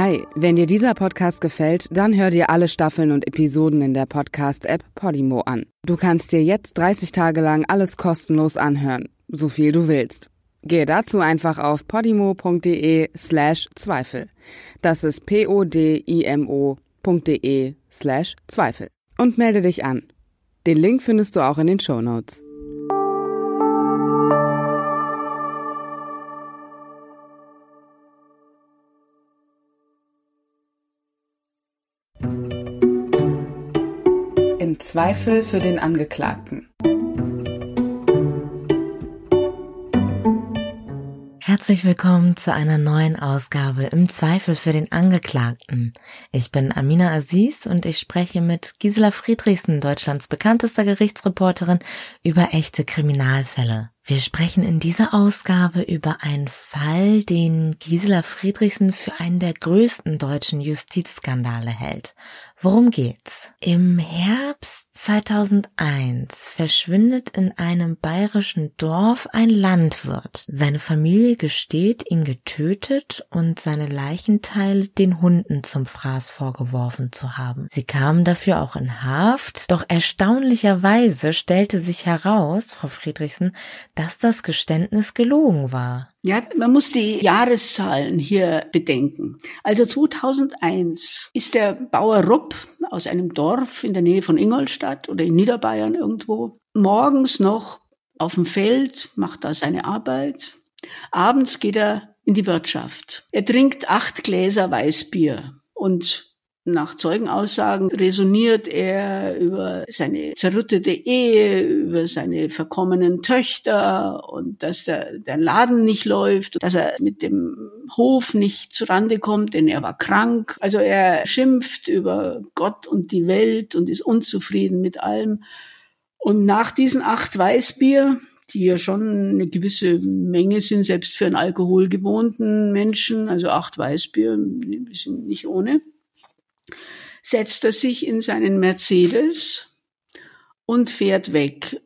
Hi, wenn dir dieser Podcast gefällt, dann hör dir alle Staffeln und Episoden in der Podcast-App Podimo an. Du kannst dir jetzt 30 Tage lang alles kostenlos anhören, so viel du willst. Gehe dazu einfach auf podimo.de slash Zweifel. Das ist p-o-d-i-m-o.de slash Zweifel. Und melde dich an. Den Link findest du auch in den Show Notes. Zweifel für den Angeklagten. Herzlich willkommen zu einer neuen Ausgabe im Zweifel für den Angeklagten. Ich bin Amina Aziz und ich spreche mit Gisela Friedrichsen, Deutschlands bekanntester Gerichtsreporterin, über echte Kriminalfälle. Wir sprechen in dieser Ausgabe über einen Fall, den Gisela Friedrichsen für einen der größten deutschen Justizskandale hält. Worum geht's? Im Herbst 2001 verschwindet in einem bayerischen Dorf ein Landwirt. Seine Familie gesteht, ihn getötet und seine Leichenteile den Hunden zum Fraß vorgeworfen zu haben. Sie kamen dafür auch in Haft, doch erstaunlicherweise stellte sich heraus, Frau Friedrichsen, dass das Geständnis gelogen war. Ja, man muss die Jahreszahlen hier bedenken. Also 2001 ist der Bauer Rupp aus einem Dorf in der Nähe von Ingolstadt oder in Niederbayern irgendwo morgens noch auf dem Feld, macht da seine Arbeit. Abends geht er in die Wirtschaft. Er trinkt acht Gläser Weißbier und nach Zeugenaussagen resoniert er über seine zerrüttete Ehe, über seine verkommenen Töchter und dass der, der Laden nicht läuft, dass er mit dem Hof nicht zurande kommt, denn er war krank. Also er schimpft über Gott und die Welt und ist unzufrieden mit allem. Und nach diesen acht Weißbier, die ja schon eine gewisse Menge sind, selbst für einen alkoholgewohnten Menschen, also acht Weißbier, ein bisschen nicht ohne, setzt er sich in seinen Mercedes und fährt weg.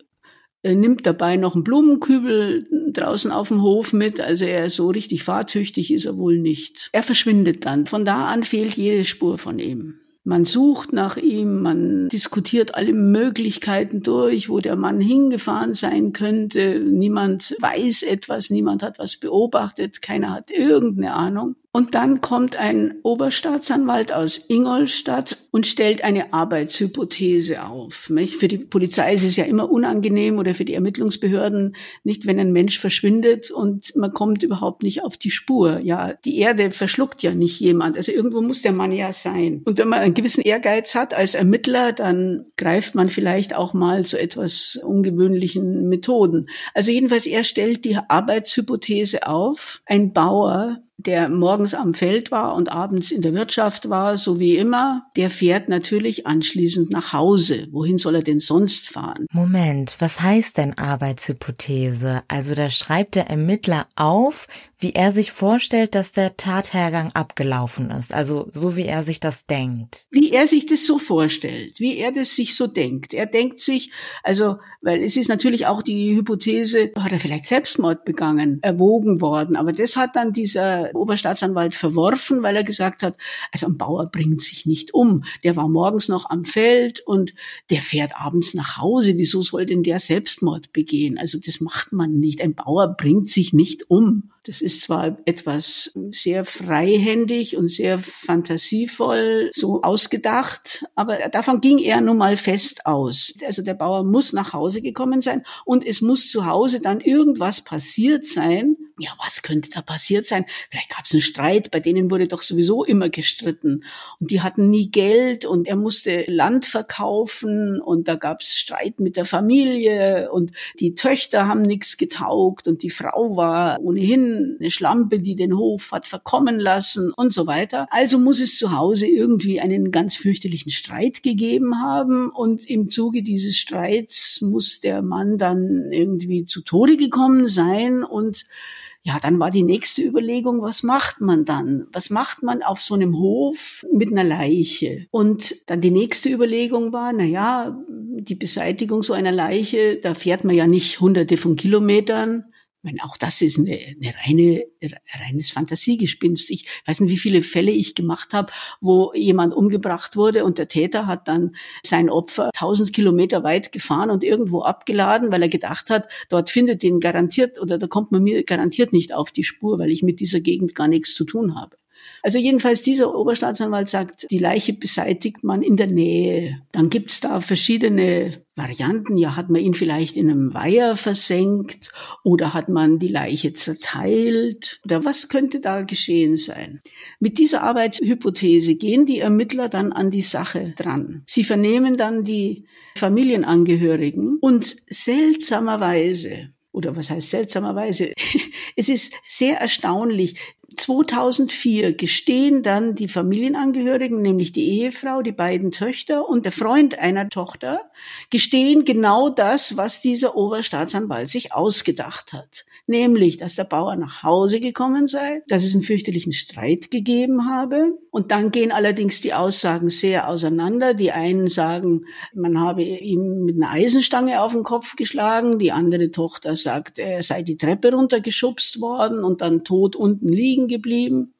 Er nimmt dabei noch einen Blumenkübel draußen auf dem Hof mit, also er so richtig fahrtüchtig ist er wohl nicht. Er verschwindet dann. Von da an fehlt jede Spur von ihm. Man sucht nach ihm, man diskutiert alle Möglichkeiten durch, wo der Mann hingefahren sein könnte. Niemand weiß etwas, niemand hat was beobachtet, keiner hat irgendeine Ahnung. Und dann kommt ein Oberstaatsanwalt aus Ingolstadt und stellt eine Arbeitshypothese auf. Für die Polizei ist es ja immer unangenehm oder für die Ermittlungsbehörden nicht, wenn ein Mensch verschwindet und man kommt überhaupt nicht auf die Spur. Ja, die Erde verschluckt ja nicht jemand. Also irgendwo muss der Mann ja sein. Und wenn man einen gewissen Ehrgeiz hat als Ermittler, dann greift man vielleicht auch mal zu etwas ungewöhnlichen Methoden. Also jedenfalls, er stellt die Arbeitshypothese auf. Ein Bauer der morgens am Feld war und abends in der Wirtschaft war, so wie immer, der fährt natürlich anschließend nach Hause. Wohin soll er denn sonst fahren? Moment, was heißt denn Arbeitshypothese? Also da schreibt der Ermittler auf, wie er sich vorstellt, dass der Tathergang abgelaufen ist. Also so wie er sich das denkt. Wie er sich das so vorstellt, wie er das sich so denkt. Er denkt sich, also, weil es ist natürlich auch die Hypothese, hat er vielleicht Selbstmord begangen, erwogen worden. Aber das hat dann dieser Oberstaatsanwalt verworfen, weil er gesagt hat, also ein Bauer bringt sich nicht um. Der war morgens noch am Feld und der fährt abends nach Hause. Wieso soll denn der Selbstmord begehen? Also das macht man nicht. Ein Bauer bringt sich nicht um. Das ist zwar etwas sehr freihändig und sehr fantasievoll so ausgedacht, aber davon ging er nun mal fest aus. Also der Bauer muss nach Hause gekommen sein und es muss zu Hause dann irgendwas passiert sein. Ja, was könnte da passiert sein? Vielleicht gab es einen Streit, bei denen wurde doch sowieso immer gestritten und die hatten nie Geld und er musste Land verkaufen und da gab es Streit mit der Familie und die Töchter haben nichts getaugt und die Frau war ohnehin eine Schlampe, die den Hof hat verkommen lassen und so weiter. Also muss es zu Hause irgendwie einen ganz fürchterlichen Streit gegeben haben und im Zuge dieses Streits muss der Mann dann irgendwie zu Tode gekommen sein und ja, dann war die nächste Überlegung, was macht man dann? Was macht man auf so einem Hof mit einer Leiche? Und dann die nächste Überlegung war, na ja, die Beseitigung so einer Leiche, da fährt man ja nicht hunderte von Kilometern meine, auch das ist eine, eine reine, reines Fantasiegespinst. Ich weiß nicht, wie viele Fälle ich gemacht habe, wo jemand umgebracht wurde und der Täter hat dann sein Opfer tausend Kilometer weit gefahren und irgendwo abgeladen, weil er gedacht hat, dort findet ihn garantiert oder da kommt man mir garantiert nicht auf die Spur, weil ich mit dieser Gegend gar nichts zu tun habe. Also jedenfalls dieser Oberstaatsanwalt sagt, die Leiche beseitigt man in der Nähe. Dann gibt's da verschiedene Varianten. Ja, hat man ihn vielleicht in einem Weiher versenkt oder hat man die Leiche zerteilt oder was könnte da geschehen sein? Mit dieser Arbeitshypothese gehen die Ermittler dann an die Sache dran. Sie vernehmen dann die Familienangehörigen und seltsamerweise oder was heißt seltsamerweise? Es ist sehr erstaunlich. 2004 gestehen dann die Familienangehörigen, nämlich die Ehefrau, die beiden Töchter und der Freund einer Tochter, gestehen genau das, was dieser Oberstaatsanwalt sich ausgedacht hat nämlich, dass der Bauer nach Hause gekommen sei, dass es einen fürchterlichen Streit gegeben habe. Und dann gehen allerdings die Aussagen sehr auseinander. Die einen sagen, man habe ihm mit einer Eisenstange auf den Kopf geschlagen. Die andere Tochter sagt, er sei die Treppe runtergeschubst worden und dann tot unten liegen geblieben.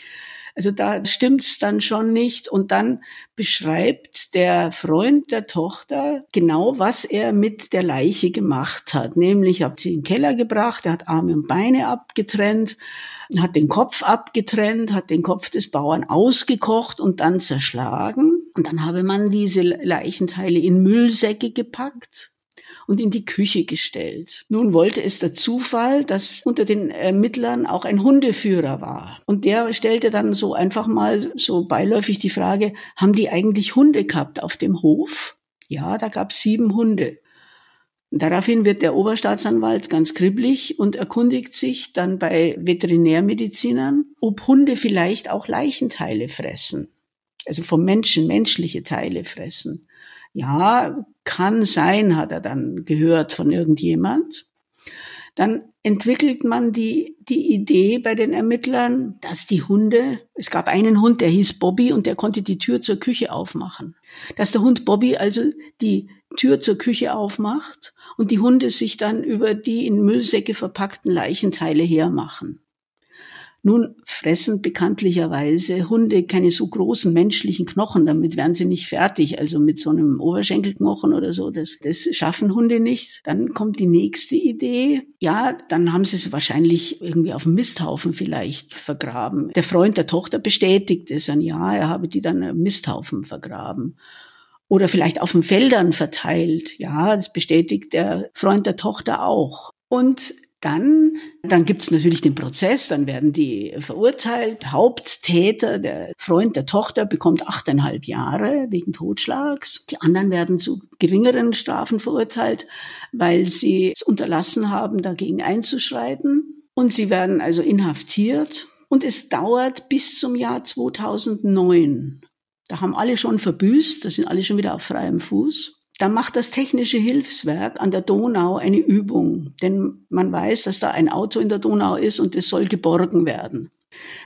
Also da stimmt's dann schon nicht. Und dann beschreibt der Freund der Tochter genau, was er mit der Leiche gemacht hat. Nämlich hat sie in den Keller gebracht, er hat Arme und Beine abgetrennt, hat den Kopf abgetrennt, hat den Kopf des Bauern ausgekocht und dann zerschlagen. Und dann habe man diese Leichenteile in Müllsäcke gepackt und in die Küche gestellt. Nun wollte es der Zufall, dass unter den Ermittlern auch ein Hundeführer war. Und der stellte dann so einfach mal so beiläufig die Frage, haben die eigentlich Hunde gehabt auf dem Hof? Ja, da gab es sieben Hunde. Daraufhin wird der Oberstaatsanwalt ganz kribbelig und erkundigt sich dann bei Veterinärmedizinern, ob Hunde vielleicht auch Leichenteile fressen. Also vom Menschen menschliche Teile fressen. Ja, kann sein, hat er dann gehört von irgendjemand. Dann entwickelt man die, die Idee bei den Ermittlern, dass die Hunde, es gab einen Hund, der hieß Bobby und der konnte die Tür zur Küche aufmachen. Dass der Hund Bobby also die Tür zur Küche aufmacht und die Hunde sich dann über die in Müllsäcke verpackten Leichenteile hermachen. Nun fressen bekanntlicherweise Hunde keine so großen menschlichen Knochen, damit werden sie nicht fertig. Also mit so einem Oberschenkelknochen oder so, das, das schaffen Hunde nicht. Dann kommt die nächste Idee. Ja, dann haben sie es wahrscheinlich irgendwie auf dem Misthaufen vielleicht vergraben. Der Freund der Tochter bestätigt es an, ja, er habe die dann im Misthaufen vergraben oder vielleicht auf den Feldern verteilt. Ja, das bestätigt der Freund der Tochter auch. Und dann, dann gibt's natürlich den Prozess, dann werden die verurteilt. Haupttäter, der Freund der Tochter, bekommt achteinhalb Jahre wegen Totschlags. Die anderen werden zu geringeren Strafen verurteilt, weil sie es unterlassen haben, dagegen einzuschreiten. Und sie werden also inhaftiert. Und es dauert bis zum Jahr 2009. Da haben alle schon verbüßt, da sind alle schon wieder auf freiem Fuß. Da macht das Technische Hilfswerk an der Donau eine Übung, denn man weiß, dass da ein Auto in der Donau ist und es soll geborgen werden.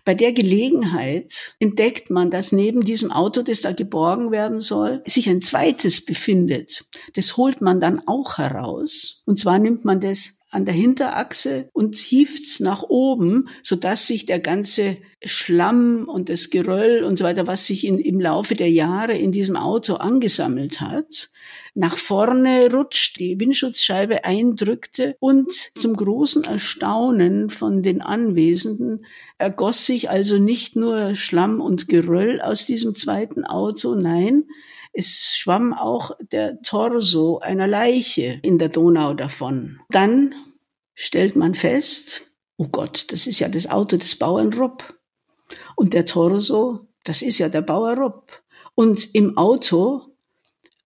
Bei der Gelegenheit entdeckt man, dass neben diesem Auto, das da geborgen werden soll, sich ein zweites befindet. Das holt man dann auch heraus. Und zwar nimmt man das an der Hinterachse und hiefts nach oben, so dass sich der ganze Schlamm und das Geröll und so weiter, was sich in, im Laufe der Jahre in diesem Auto angesammelt hat, nach vorne rutscht, die Windschutzscheibe eindrückte und zum großen Erstaunen von den Anwesenden ergoss sich also nicht nur Schlamm und Geröll aus diesem zweiten Auto, nein, es schwamm auch der Torso einer Leiche in der Donau davon. Dann stellt man fest, oh Gott, das ist ja das Auto des Bauern Rupp. Und der Torso, das ist ja der Bauer Rupp. Und im Auto,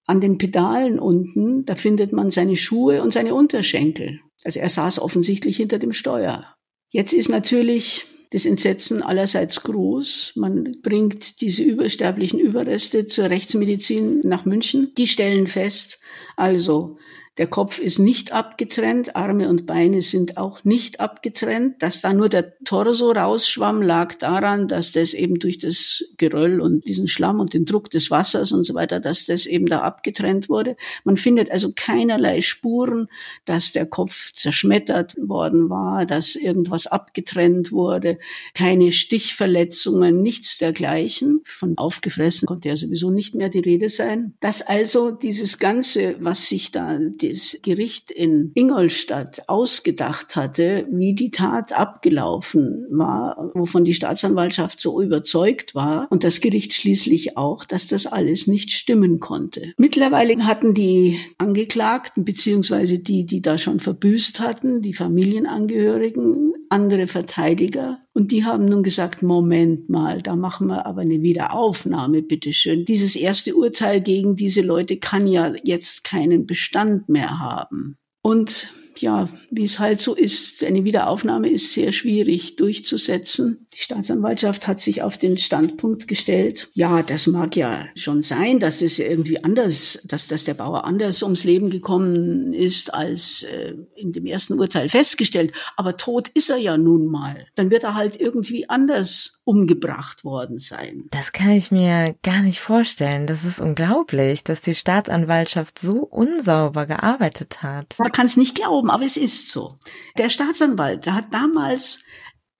an den Pedalen unten, da findet man seine Schuhe und seine Unterschenkel. Also er saß offensichtlich hinter dem Steuer. Jetzt ist natürlich das Entsetzen allerseits groß. Man bringt diese übersterblichen Überreste zur Rechtsmedizin nach München. Die stellen fest, also Der Kopf ist nicht abgetrennt, Arme und Beine sind auch nicht abgetrennt. Dass da nur der Torso rausschwamm, lag daran, dass das eben durch das Geröll und diesen Schlamm und den Druck des Wassers und so weiter, dass das eben da abgetrennt wurde. Man findet also keinerlei Spuren, dass der Kopf zerschmettert worden war, dass irgendwas abgetrennt wurde, keine Stichverletzungen, nichts dergleichen. Von aufgefressen konnte ja sowieso nicht mehr die Rede sein. Dass also dieses Ganze, was sich da das Gericht in Ingolstadt ausgedacht hatte, wie die Tat abgelaufen war, wovon die Staatsanwaltschaft so überzeugt war und das Gericht schließlich auch, dass das alles nicht stimmen konnte. Mittlerweile hatten die Angeklagten beziehungsweise die, die da schon verbüßt hatten, die Familienangehörigen, andere Verteidiger und die haben nun gesagt, Moment mal, da machen wir aber eine Wiederaufnahme, bitteschön. Dieses erste Urteil gegen diese Leute kann ja jetzt keinen Bestand mehr haben. Und ja, wie es halt so ist, eine Wiederaufnahme ist sehr schwierig durchzusetzen. Die Staatsanwaltschaft hat sich auf den Standpunkt gestellt, ja, das mag ja schon sein, dass es irgendwie anders, dass, dass der Bauer anders ums Leben gekommen ist als äh, in dem ersten Urteil festgestellt. Aber tot ist er ja nun mal. Dann wird er halt irgendwie anders umgebracht worden sein. Das kann ich mir gar nicht vorstellen. Das ist unglaublich, dass die Staatsanwaltschaft so unsauber gearbeitet hat. Man kann es nicht glauben, aber es ist so. Der Staatsanwalt hat damals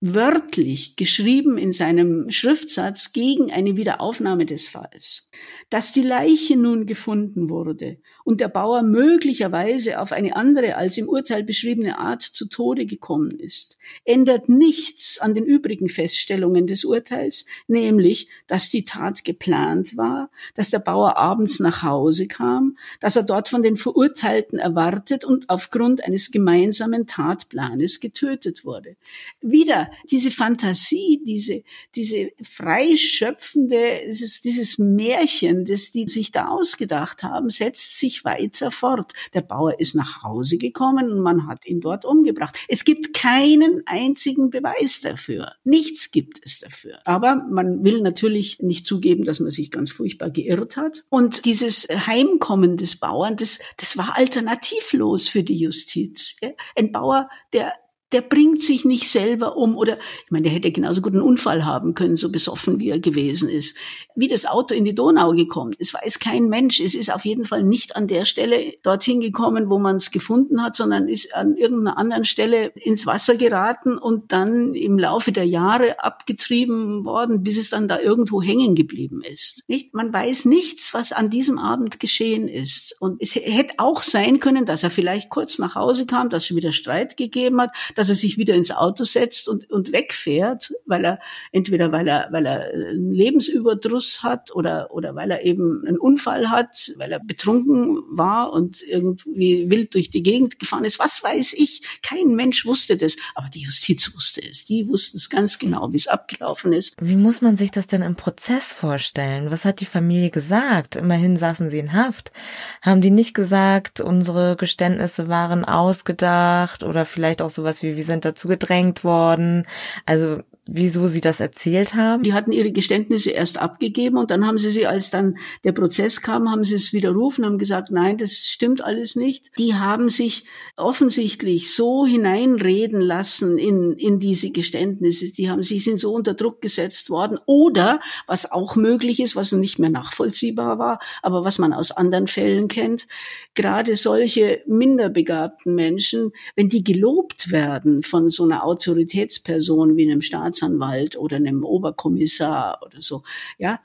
wörtlich geschrieben in seinem Schriftsatz gegen eine Wiederaufnahme des Falls dass die Leiche nun gefunden wurde und der Bauer möglicherweise auf eine andere als im Urteil beschriebene Art zu Tode gekommen ist, ändert nichts an den übrigen Feststellungen des Urteils, nämlich, dass die Tat geplant war, dass der Bauer abends nach Hause kam, dass er dort von den Verurteilten erwartet und aufgrund eines gemeinsamen Tatplanes getötet wurde. Wieder diese Fantasie, diese, diese freischöpfende, dieses, dieses Märchen, das die sich da ausgedacht haben, setzt sich weiter fort. Der Bauer ist nach Hause gekommen und man hat ihn dort umgebracht. Es gibt keinen einzigen Beweis dafür. Nichts gibt es dafür. Aber man will natürlich nicht zugeben, dass man sich ganz furchtbar geirrt hat. Und dieses Heimkommen des Bauern, das, das war alternativlos für die Justiz. Ein Bauer, der der bringt sich nicht selber um oder ich meine, der hätte genauso gut einen Unfall haben können, so besoffen wie er gewesen ist. Wie das Auto in die Donau gekommen, es weiß kein Mensch. Es ist auf jeden Fall nicht an der Stelle dorthin gekommen, wo man es gefunden hat, sondern ist an irgendeiner anderen Stelle ins Wasser geraten und dann im Laufe der Jahre abgetrieben worden, bis es dann da irgendwo hängen geblieben ist. Nicht? Man weiß nichts, was an diesem Abend geschehen ist. Und es hätte auch sein können, dass er vielleicht kurz nach Hause kam, dass es wieder Streit gegeben hat, dass er sich wieder ins Auto setzt und, und wegfährt, weil er entweder weil er weil er einen Lebensüberdruss hat oder oder weil er eben einen Unfall hat, weil er betrunken war und irgendwie wild durch die Gegend gefahren ist. Was weiß ich? Kein Mensch wusste das, aber die Justiz wusste es. Die wussten es ganz genau, wie es abgelaufen ist. Wie muss man sich das denn im Prozess vorstellen? Was hat die Familie gesagt? Immerhin saßen sie in Haft. Haben die nicht gesagt, unsere Geständnisse waren ausgedacht oder vielleicht auch sowas wie wir sind dazu gedrängt worden. Also wieso sie das erzählt haben? Die hatten ihre Geständnisse erst abgegeben und dann haben sie sie, als dann der Prozess kam, haben sie es widerrufen, haben gesagt, nein, das stimmt alles nicht. Die haben sich offensichtlich so hineinreden lassen in, in diese Geständnisse. Die haben sich sind so unter Druck gesetzt worden oder was auch möglich ist, was nicht mehr nachvollziehbar war, aber was man aus anderen Fällen kennt, gerade solche minderbegabten Menschen, wenn die gelobt werden von so einer Autoritätsperson wie einem Staats Staatsanwalt oder einem Oberkommissar oder so, ja,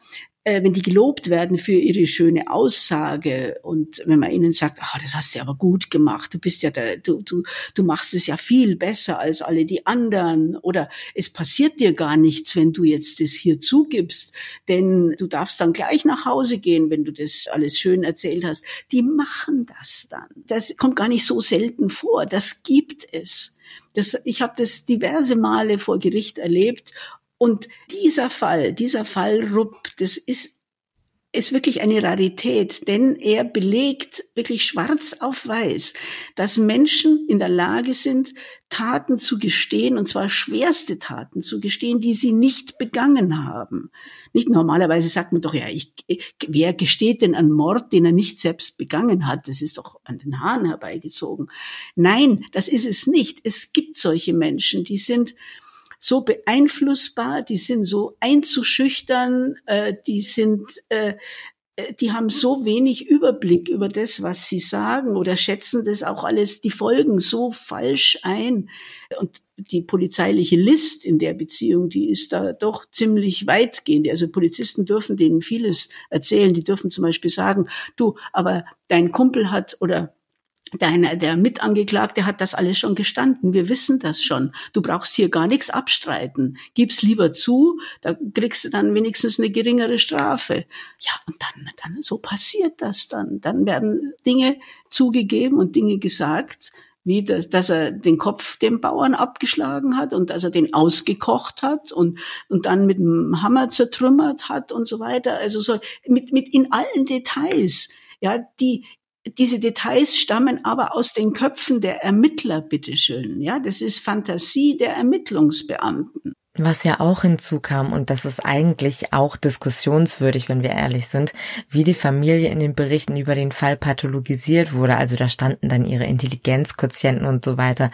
äh, wenn die gelobt werden für ihre schöne Aussage und wenn man ihnen sagt, ah, das hast du aber gut gemacht, du bist ja der, du, du, du machst es ja viel besser als alle die anderen oder es passiert dir gar nichts, wenn du jetzt das hier zugibst, denn du darfst dann gleich nach Hause gehen, wenn du das alles schön erzählt hast. Die machen das dann. Das kommt gar nicht so selten vor. Das gibt es. Das, ich habe das diverse Male vor Gericht erlebt. Und dieser Fall, dieser Fall Rupp, das ist ist wirklich eine Rarität, denn er belegt wirklich schwarz auf weiß, dass Menschen in der Lage sind, Taten zu gestehen, und zwar schwerste Taten zu gestehen, die sie nicht begangen haben. Nicht normalerweise sagt man doch, ja, ich, wer gesteht denn einen Mord, den er nicht selbst begangen hat? Das ist doch an den Haaren herbeigezogen. Nein, das ist es nicht. Es gibt solche Menschen, die sind so beeinflussbar, die sind so einzuschüchtern, äh, die sind, äh, äh, die haben so wenig Überblick über das, was sie sagen oder schätzen das auch alles, die Folgen so falsch ein. Und die polizeiliche List in der Beziehung, die ist da doch ziemlich weitgehend. Also Polizisten dürfen denen vieles erzählen. Die dürfen zum Beispiel sagen, du, aber dein Kumpel hat oder Deiner, der Mitangeklagte hat das alles schon gestanden. Wir wissen das schon. Du brauchst hier gar nichts abstreiten. Gib's lieber zu, da kriegst du dann wenigstens eine geringere Strafe. Ja, und dann, dann, so passiert das dann. Dann werden Dinge zugegeben und Dinge gesagt, wie das, dass er den Kopf dem Bauern abgeschlagen hat und dass er den ausgekocht hat und, und dann mit dem Hammer zertrümmert hat und so weiter. Also so mit, mit in allen Details. Ja, die diese Details stammen aber aus den Köpfen der Ermittler, bitteschön. Ja, das ist Fantasie der Ermittlungsbeamten. Was ja auch hinzukam, und das ist eigentlich auch diskussionswürdig, wenn wir ehrlich sind, wie die Familie in den Berichten über den Fall pathologisiert wurde. Also da standen dann ihre Intelligenzquotienten und so weiter.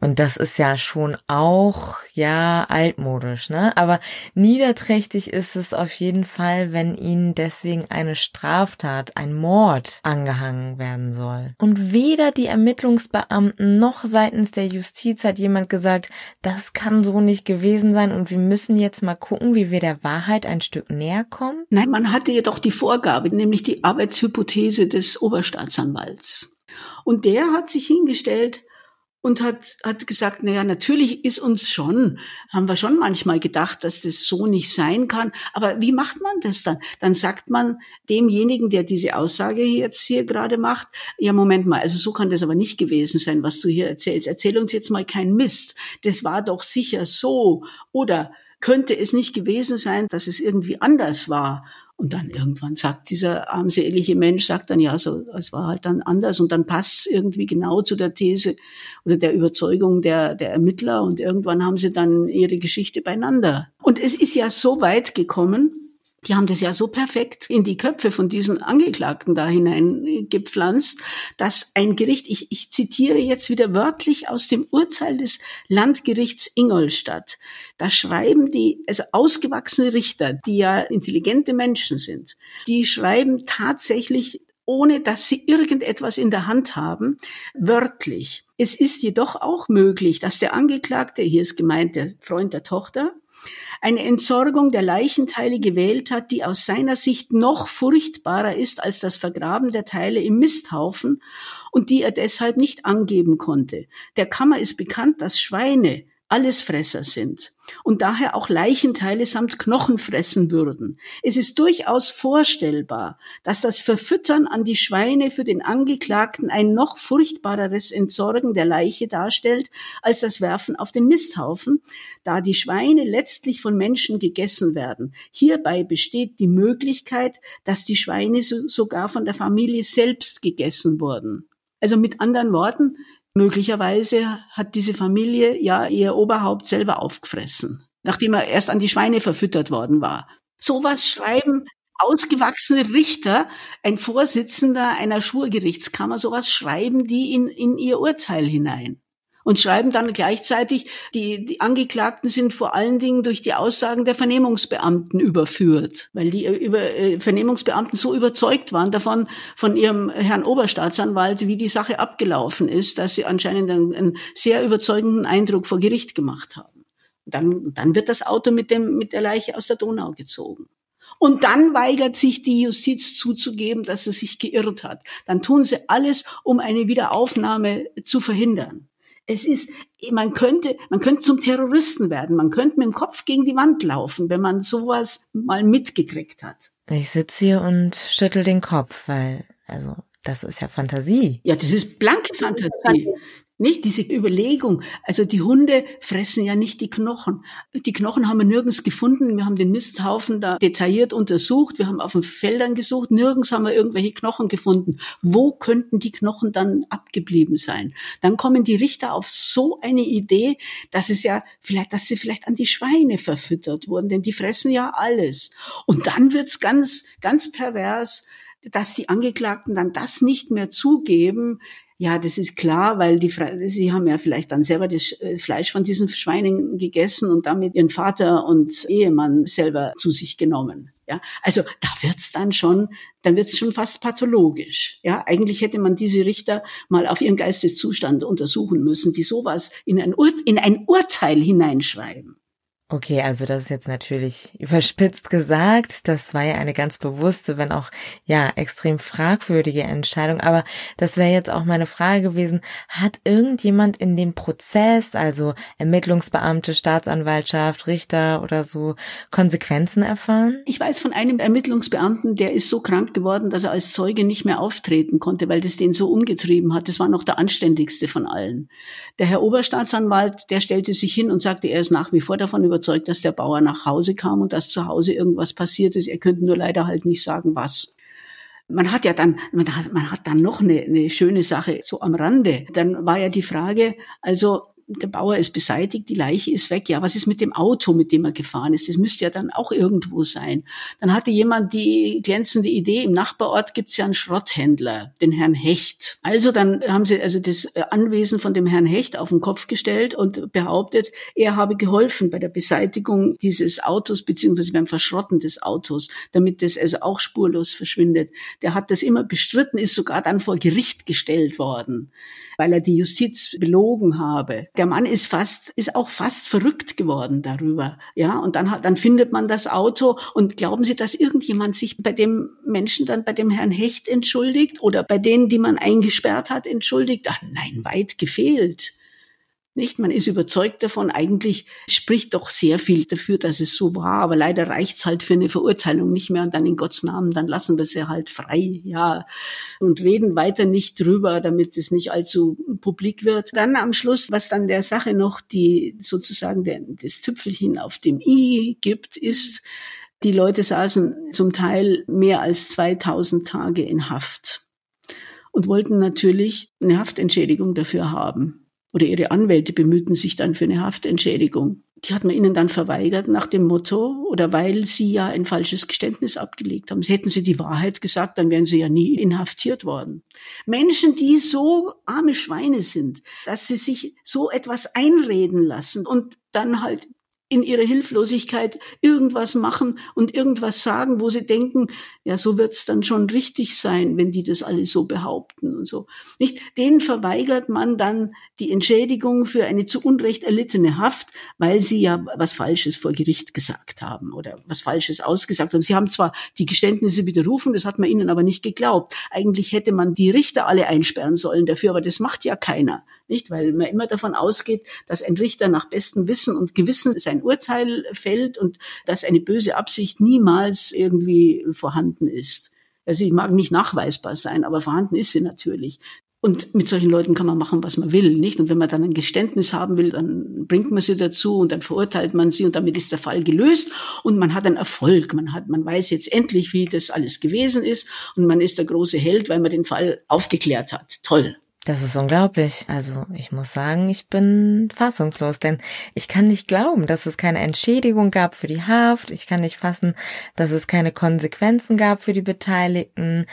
Und das ist ja schon auch, ja, altmodisch, ne? Aber niederträchtig ist es auf jeden Fall, wenn ihnen deswegen eine Straftat, ein Mord angehangen werden soll. Und weder die Ermittlungsbeamten noch seitens der Justiz hat jemand gesagt, das kann so nicht gewesen sein sein und wir müssen jetzt mal gucken, wie wir der Wahrheit ein Stück näher kommen? Nein, man hatte jedoch die Vorgabe, nämlich die Arbeitshypothese des Oberstaatsanwalts. Und der hat sich hingestellt und hat, hat gesagt, na ja, natürlich ist uns schon, haben wir schon manchmal gedacht, dass das so nicht sein kann. Aber wie macht man das dann? Dann sagt man demjenigen, der diese Aussage jetzt hier gerade macht, ja, Moment mal, also so kann das aber nicht gewesen sein, was du hier erzählst. Erzähl uns jetzt mal keinen Mist. Das war doch sicher so. Oder könnte es nicht gewesen sein, dass es irgendwie anders war? Und dann irgendwann sagt dieser armselige Mensch, sagt dann, ja, so, es war halt dann anders und dann passt es irgendwie genau zu der These oder der Überzeugung der, der Ermittler und irgendwann haben sie dann ihre Geschichte beieinander. Und es ist ja so weit gekommen, die haben das ja so perfekt in die Köpfe von diesen Angeklagten da hinein gepflanzt, dass ein Gericht, ich, ich zitiere jetzt wieder wörtlich aus dem Urteil des Landgerichts Ingolstadt, da schreiben die, also ausgewachsene Richter, die ja intelligente Menschen sind, die schreiben tatsächlich ohne dass sie irgendetwas in der Hand haben, wörtlich. Es ist jedoch auch möglich, dass der Angeklagte, hier ist gemeint der Freund der Tochter, eine Entsorgung der Leichenteile gewählt hat, die aus seiner Sicht noch furchtbarer ist als das Vergraben der Teile im Misthaufen und die er deshalb nicht angeben konnte. Der Kammer ist bekannt, dass Schweine Allesfresser sind und daher auch Leichenteile samt Knochen fressen würden. Es ist durchaus vorstellbar, dass das Verfüttern an die Schweine für den Angeklagten ein noch furchtbareres Entsorgen der Leiche darstellt als das Werfen auf den Misthaufen, da die Schweine letztlich von Menschen gegessen werden. Hierbei besteht die Möglichkeit, dass die Schweine sogar von der Familie selbst gegessen wurden. Also mit anderen Worten, Möglicherweise hat diese Familie ja ihr Oberhaupt selber aufgefressen, nachdem er erst an die Schweine verfüttert worden war. Sowas schreiben ausgewachsene Richter, ein Vorsitzender einer Schwurgerichtskammer, sowas schreiben die in, in ihr Urteil hinein und schreiben dann gleichzeitig, die, die Angeklagten sind vor allen Dingen durch die Aussagen der Vernehmungsbeamten überführt, weil die über, äh, Vernehmungsbeamten so überzeugt waren davon, von ihrem Herrn Oberstaatsanwalt, wie die Sache abgelaufen ist, dass sie anscheinend einen, einen sehr überzeugenden Eindruck vor Gericht gemacht haben. Dann, dann wird das Auto mit, dem, mit der Leiche aus der Donau gezogen. Und dann weigert sich die Justiz zuzugeben, dass sie sich geirrt hat. Dann tun sie alles, um eine Wiederaufnahme zu verhindern. Es ist, man könnte, man könnte zum Terroristen werden. Man könnte mit dem Kopf gegen die Wand laufen, wenn man sowas mal mitgekriegt hat. Ich sitze hier und schüttel den Kopf, weil, also, das ist ja Fantasie. Ja, das ist blanke Fantasie. Nicht diese Überlegung. Also die Hunde fressen ja nicht die Knochen. Die Knochen haben wir nirgends gefunden. Wir haben den Misthaufen da detailliert untersucht. Wir haben auf den Feldern gesucht. Nirgends haben wir irgendwelche Knochen gefunden. Wo könnten die Knochen dann abgeblieben sein? Dann kommen die Richter auf so eine Idee, dass es ja vielleicht, dass sie vielleicht an die Schweine verfüttert wurden, denn die fressen ja alles. Und dann wird's ganz, ganz pervers dass die Angeklagten dann das nicht mehr zugeben, ja, das ist klar, weil die, sie haben ja vielleicht dann selber das äh, Fleisch von diesen Schweinen gegessen und damit ihren Vater und Ehemann selber zu sich genommen. Ja, also da wird's dann schon, dann wird's schon fast pathologisch. Ja, eigentlich hätte man diese Richter mal auf ihren Geisteszustand untersuchen müssen, die sowas in ein, Ur in ein Urteil hineinschreiben. Okay, also das ist jetzt natürlich überspitzt gesagt. Das war ja eine ganz bewusste, wenn auch ja extrem fragwürdige Entscheidung. Aber das wäre jetzt auch meine Frage gewesen. Hat irgendjemand in dem Prozess, also Ermittlungsbeamte, Staatsanwaltschaft, Richter oder so, Konsequenzen erfahren? Ich weiß von einem Ermittlungsbeamten, der ist so krank geworden, dass er als Zeuge nicht mehr auftreten konnte, weil das den so umgetrieben hat. Das war noch der anständigste von allen. Der Herr Oberstaatsanwalt, der stellte sich hin und sagte, er ist nach wie vor davon überzeugt, überzeugt, dass der Bauer nach Hause kam und dass zu Hause irgendwas passiert ist. Er könnte nur leider halt nicht sagen, was. Man hat ja dann, man hat, man hat dann noch eine, eine schöne Sache so am Rande. Dann war ja die Frage, also der Bauer ist beseitigt, die Leiche ist weg. Ja, was ist mit dem Auto, mit dem er gefahren ist? Das müsste ja dann auch irgendwo sein. Dann hatte jemand die glänzende Idee, im Nachbarort gibt es ja einen Schrotthändler, den Herrn Hecht. Also dann haben sie also das äh, Anwesen von dem Herrn Hecht auf den Kopf gestellt und behauptet, er habe geholfen bei der Beseitigung dieses Autos beziehungsweise beim Verschrotten des Autos, damit das also auch spurlos verschwindet. Der hat das immer bestritten, ist sogar dann vor Gericht gestellt worden weil er die Justiz belogen habe. Der Mann ist fast, ist auch fast verrückt geworden darüber. Ja, und dann dann findet man das Auto und glauben Sie, dass irgendjemand sich bei dem Menschen dann bei dem Herrn Hecht entschuldigt oder bei denen, die man eingesperrt hat, entschuldigt? Ach nein, weit gefehlt. Nicht? Man ist überzeugt davon, eigentlich spricht doch sehr viel dafür, dass es so war, aber leider reicht's halt für eine Verurteilung nicht mehr. Und dann in Gottes Namen, dann lassen wir sie halt frei, ja, und reden weiter nicht drüber, damit es nicht allzu publik wird. Dann am Schluss, was dann der Sache noch die sozusagen der, das Tüpfelchen auf dem i gibt, ist, die Leute saßen zum Teil mehr als 2000 Tage in Haft und wollten natürlich eine Haftentschädigung dafür haben oder ihre Anwälte bemühten sich dann für eine Haftentschädigung. Die hat man ihnen dann verweigert nach dem Motto oder weil sie ja ein falsches Geständnis abgelegt haben. Hätten sie die Wahrheit gesagt, dann wären sie ja nie inhaftiert worden. Menschen, die so arme Schweine sind, dass sie sich so etwas einreden lassen und dann halt in ihrer Hilflosigkeit irgendwas machen und irgendwas sagen, wo sie denken, ja, so wird's dann schon richtig sein, wenn die das alle so behaupten und so. Nicht? Denen verweigert man dann die Entschädigung für eine zu Unrecht erlittene Haft, weil sie ja was Falsches vor Gericht gesagt haben oder was Falsches ausgesagt haben. Sie haben zwar die Geständnisse widerrufen, das hat man ihnen aber nicht geglaubt. Eigentlich hätte man die Richter alle einsperren sollen dafür, aber das macht ja keiner. Nicht? Weil man immer davon ausgeht, dass ein Richter nach bestem Wissen und Gewissen sein Urteil fällt und dass eine böse Absicht niemals irgendwie vorhanden ist. Also sie mag nicht nachweisbar sein, aber vorhanden ist sie natürlich. Und mit solchen Leuten kann man machen, was man will, nicht? Und wenn man dann ein Geständnis haben will, dann bringt man sie dazu und dann verurteilt man sie und damit ist der Fall gelöst und man hat einen Erfolg. Man hat, man weiß jetzt endlich, wie das alles gewesen ist und man ist der große Held, weil man den Fall aufgeklärt hat. Toll. Das ist unglaublich. Also ich muss sagen, ich bin fassungslos, denn ich kann nicht glauben, dass es keine Entschädigung gab für die Haft. Ich kann nicht fassen, dass es keine Konsequenzen gab für die Beteiligten.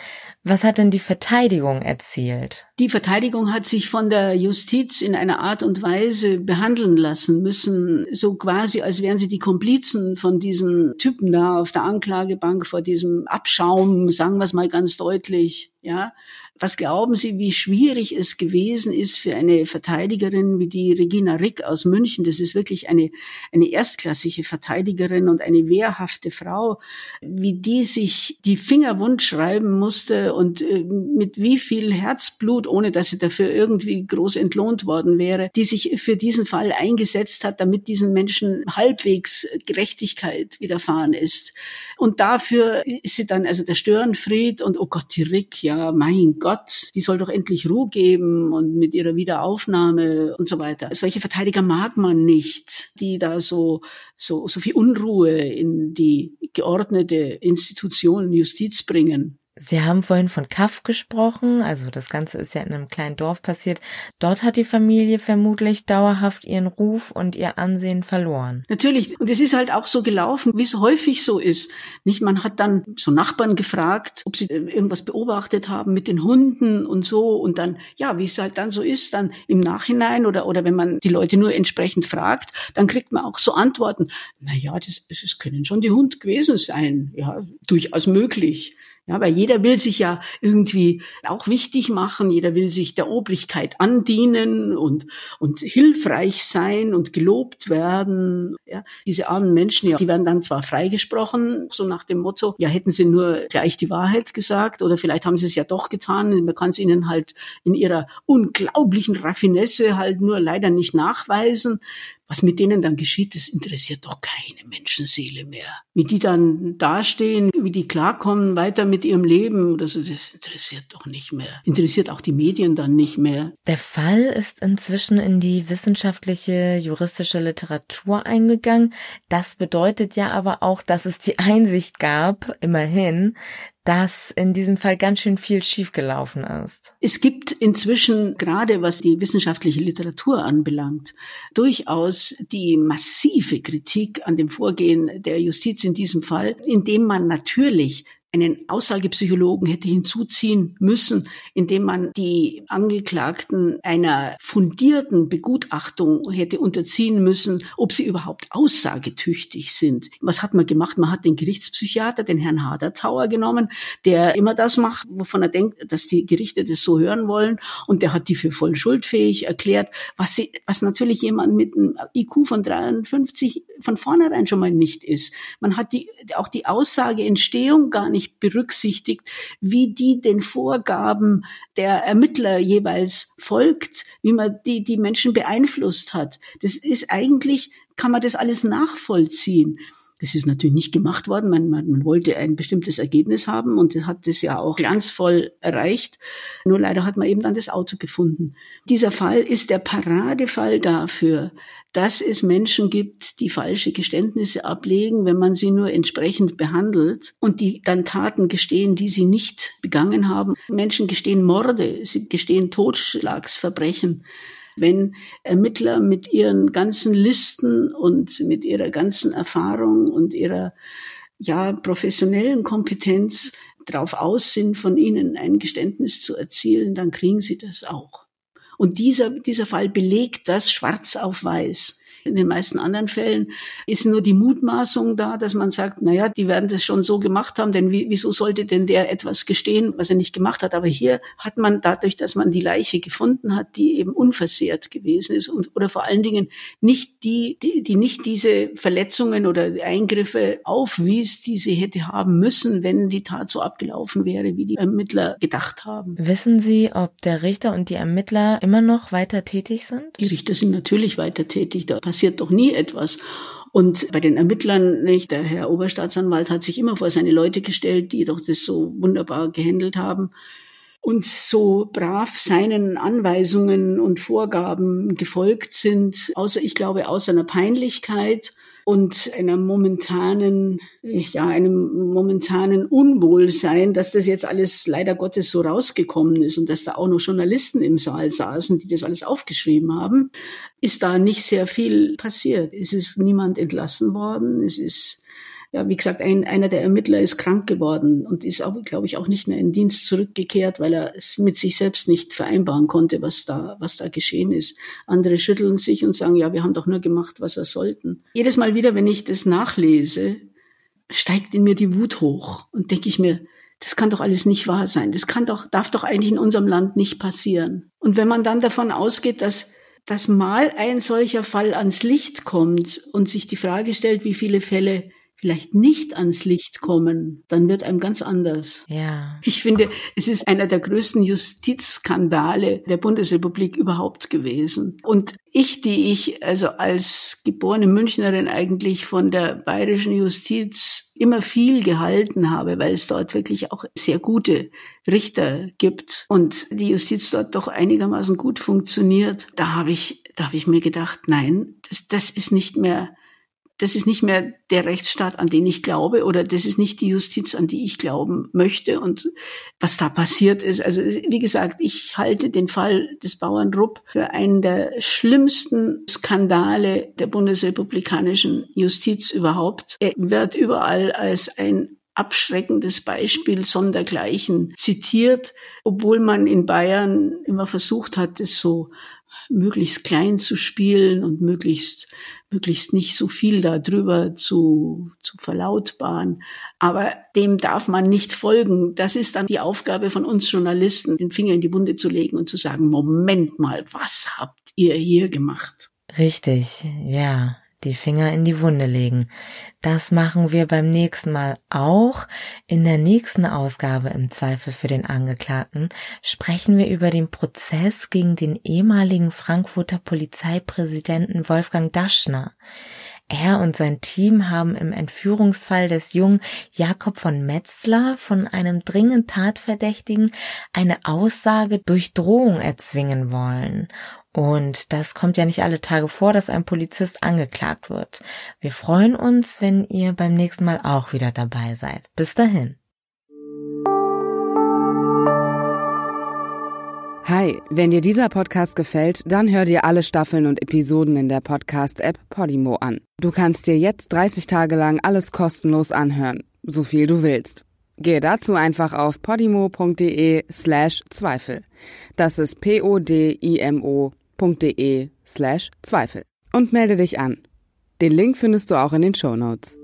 Was hat denn die Verteidigung erzielt? Die Verteidigung hat sich von der Justiz in einer Art und Weise behandeln lassen müssen, so quasi, als wären sie die Komplizen von diesen Typen da auf der Anklagebank vor diesem Abschaum, sagen wir es mal ganz deutlich, ja. Was glauben Sie, wie schwierig es gewesen ist für eine Verteidigerin wie die Regina Rick aus München? Das ist wirklich eine, eine erstklassige Verteidigerin und eine wehrhafte Frau, wie die sich die Finger wund schreiben musste und äh, mit wie viel Herzblut, ohne dass sie dafür irgendwie groß entlohnt worden wäre, die sich für diesen Fall eingesetzt hat, damit diesen Menschen halbwegs Gerechtigkeit widerfahren ist. Und dafür ist sie dann, also der Störenfried und oh Gott, die Rick, ja, mein Gott, Gott, die soll doch endlich Ruhe geben und mit ihrer Wiederaufnahme und so weiter. Solche Verteidiger mag man nicht, die da so, so, so viel Unruhe in die geordnete Institution Justiz bringen. Sie haben vorhin von Kaff gesprochen, also das Ganze ist ja in einem kleinen Dorf passiert. Dort hat die Familie vermutlich dauerhaft ihren Ruf und ihr Ansehen verloren. Natürlich. Und es ist halt auch so gelaufen, wie es häufig so ist. Nicht, man hat dann so Nachbarn gefragt, ob sie irgendwas beobachtet haben mit den Hunden und so. Und dann, ja, wie es halt dann so ist, dann im Nachhinein oder, oder wenn man die Leute nur entsprechend fragt, dann kriegt man auch so Antworten. Na ja, das, das können schon die Hund gewesen sein. Ja, durchaus möglich. Ja, weil jeder will sich ja irgendwie auch wichtig machen, jeder will sich der Obrigkeit andienen und, und hilfreich sein und gelobt werden. Ja, diese armen Menschen, ja, die werden dann zwar freigesprochen, so nach dem Motto, ja, hätten sie nur gleich die Wahrheit gesagt oder vielleicht haben sie es ja doch getan. Man kann es ihnen halt in ihrer unglaublichen Raffinesse halt nur leider nicht nachweisen. Was mit denen dann geschieht, das interessiert doch keine Menschenseele mehr. Wie die dann dastehen, wie die klarkommen weiter mit ihrem Leben oder so, das interessiert doch nicht mehr. Interessiert auch die Medien dann nicht mehr. Der Fall ist inzwischen in die wissenschaftliche, juristische Literatur eingegangen. Das bedeutet ja aber auch, dass es die Einsicht gab, immerhin, dass in diesem Fall ganz schön viel schiefgelaufen ist. Es gibt inzwischen, gerade was die wissenschaftliche Literatur anbelangt, durchaus die massive Kritik an dem Vorgehen der Justiz in diesem Fall, indem man natürlich einen Aussagepsychologen hätte hinzuziehen müssen, indem man die Angeklagten einer fundierten Begutachtung hätte unterziehen müssen, ob sie überhaupt aussagetüchtig sind. Was hat man gemacht? Man hat den Gerichtspsychiater, den Herrn Hadertauer genommen, der immer das macht, wovon er denkt, dass die Gerichte das so hören wollen. Und der hat die für voll schuldfähig erklärt, was, sie, was natürlich jemand mit einem IQ von 53 von vornherein schon mal nicht ist. Man hat die, auch die Aussageentstehung gar nicht nicht berücksichtigt, wie die den Vorgaben der Ermittler jeweils folgt, wie man die, die Menschen beeinflusst hat. Das ist eigentlich, kann man das alles nachvollziehen. Das ist natürlich nicht gemacht worden. Man, man, man wollte ein bestimmtes Ergebnis haben und hat das ja auch glanzvoll erreicht. Nur leider hat man eben dann das Auto gefunden. Dieser Fall ist der Paradefall dafür, dass es Menschen gibt, die falsche Geständnisse ablegen, wenn man sie nur entsprechend behandelt und die dann Taten gestehen, die sie nicht begangen haben. Menschen gestehen Morde, sie gestehen Totschlagsverbrechen wenn Ermittler mit ihren ganzen Listen und mit ihrer ganzen Erfahrung und ihrer ja, professionellen Kompetenz darauf aus sind, von ihnen ein Geständnis zu erzielen, dann kriegen sie das auch. Und dieser, dieser Fall belegt das schwarz auf weiß. In den meisten anderen Fällen ist nur die Mutmaßung da, dass man sagt, na ja, die werden das schon so gemacht haben, denn wieso sollte denn der etwas gestehen, was er nicht gemacht hat? Aber hier hat man dadurch, dass man die Leiche gefunden hat, die eben unversehrt gewesen ist und oder vor allen Dingen nicht die, die, die nicht diese Verletzungen oder Eingriffe aufwies, die sie hätte haben müssen, wenn die Tat so abgelaufen wäre, wie die Ermittler gedacht haben. Wissen Sie, ob der Richter und die Ermittler immer noch weiter tätig sind? Die Richter sind natürlich weiter tätig. Da passiert doch nie etwas. Und bei den Ermittlern, nicht, der Herr Oberstaatsanwalt hat sich immer vor seine Leute gestellt, die doch das so wunderbar gehandelt haben und so brav seinen Anweisungen und Vorgaben gefolgt sind, außer, ich glaube, außer einer Peinlichkeit und einer momentanen, ja, einem momentanen Unwohlsein, dass das jetzt alles leider Gottes so rausgekommen ist und dass da auch noch Journalisten im Saal saßen, die das alles aufgeschrieben haben, ist da nicht sehr viel passiert. Es ist niemand entlassen worden. Es ist ja, wie gesagt, ein, einer der Ermittler ist krank geworden und ist auch, glaube ich, auch nicht mehr in Dienst zurückgekehrt, weil er es mit sich selbst nicht vereinbaren konnte, was da, was da geschehen ist. Andere schütteln sich und sagen, ja, wir haben doch nur gemacht, was wir sollten. Jedes Mal wieder, wenn ich das nachlese, steigt in mir die Wut hoch und denke ich mir, das kann doch alles nicht wahr sein. Das kann doch, darf doch eigentlich in unserem Land nicht passieren. Und wenn man dann davon ausgeht, dass dass mal ein solcher Fall ans Licht kommt und sich die Frage stellt, wie viele Fälle vielleicht nicht ans Licht kommen, dann wird einem ganz anders. Ja. Ich finde, es ist einer der größten Justizskandale der Bundesrepublik überhaupt gewesen. Und ich, die ich also als geborene Münchnerin eigentlich von der bayerischen Justiz immer viel gehalten habe, weil es dort wirklich auch sehr gute Richter gibt und die Justiz dort doch einigermaßen gut funktioniert, da habe ich, da habe ich mir gedacht, nein, das, das ist nicht mehr das ist nicht mehr der Rechtsstaat, an den ich glaube, oder das ist nicht die Justiz, an die ich glauben möchte. Und was da passiert ist, also wie gesagt, ich halte den Fall des Bauern Rupp für einen der schlimmsten Skandale der bundesrepublikanischen Justiz überhaupt. Er wird überall als ein abschreckendes Beispiel sondergleichen zitiert, obwohl man in Bayern immer versucht hat, es so möglichst klein zu spielen und möglichst, möglichst nicht so viel darüber zu, zu verlautbaren. Aber dem darf man nicht folgen. Das ist dann die Aufgabe von uns Journalisten, den Finger in die Wunde zu legen und zu sagen, Moment mal, was habt ihr hier gemacht? Richtig, ja die Finger in die Wunde legen. Das machen wir beim nächsten Mal auch. In der nächsten Ausgabe im Zweifel für den Angeklagten sprechen wir über den Prozess gegen den ehemaligen Frankfurter Polizeipräsidenten Wolfgang Daschner. Er und sein Team haben im Entführungsfall des jungen Jakob von Metzler von einem dringend Tatverdächtigen eine Aussage durch Drohung erzwingen wollen. Und das kommt ja nicht alle Tage vor, dass ein Polizist angeklagt wird. Wir freuen uns, wenn ihr beim nächsten Mal auch wieder dabei seid. Bis dahin. Hi, wenn dir dieser Podcast gefällt, dann hör dir alle Staffeln und Episoden in der Podcast-App Podimo an. Du kannst dir jetzt 30 Tage lang alles kostenlos anhören, so viel du willst. Gehe dazu einfach auf podimo.de slash Zweifel. Das ist P-O-D-I-M-O www.ftf.de slash Zweifel und melde dich an. Den Link findest du auch in den Show Notes.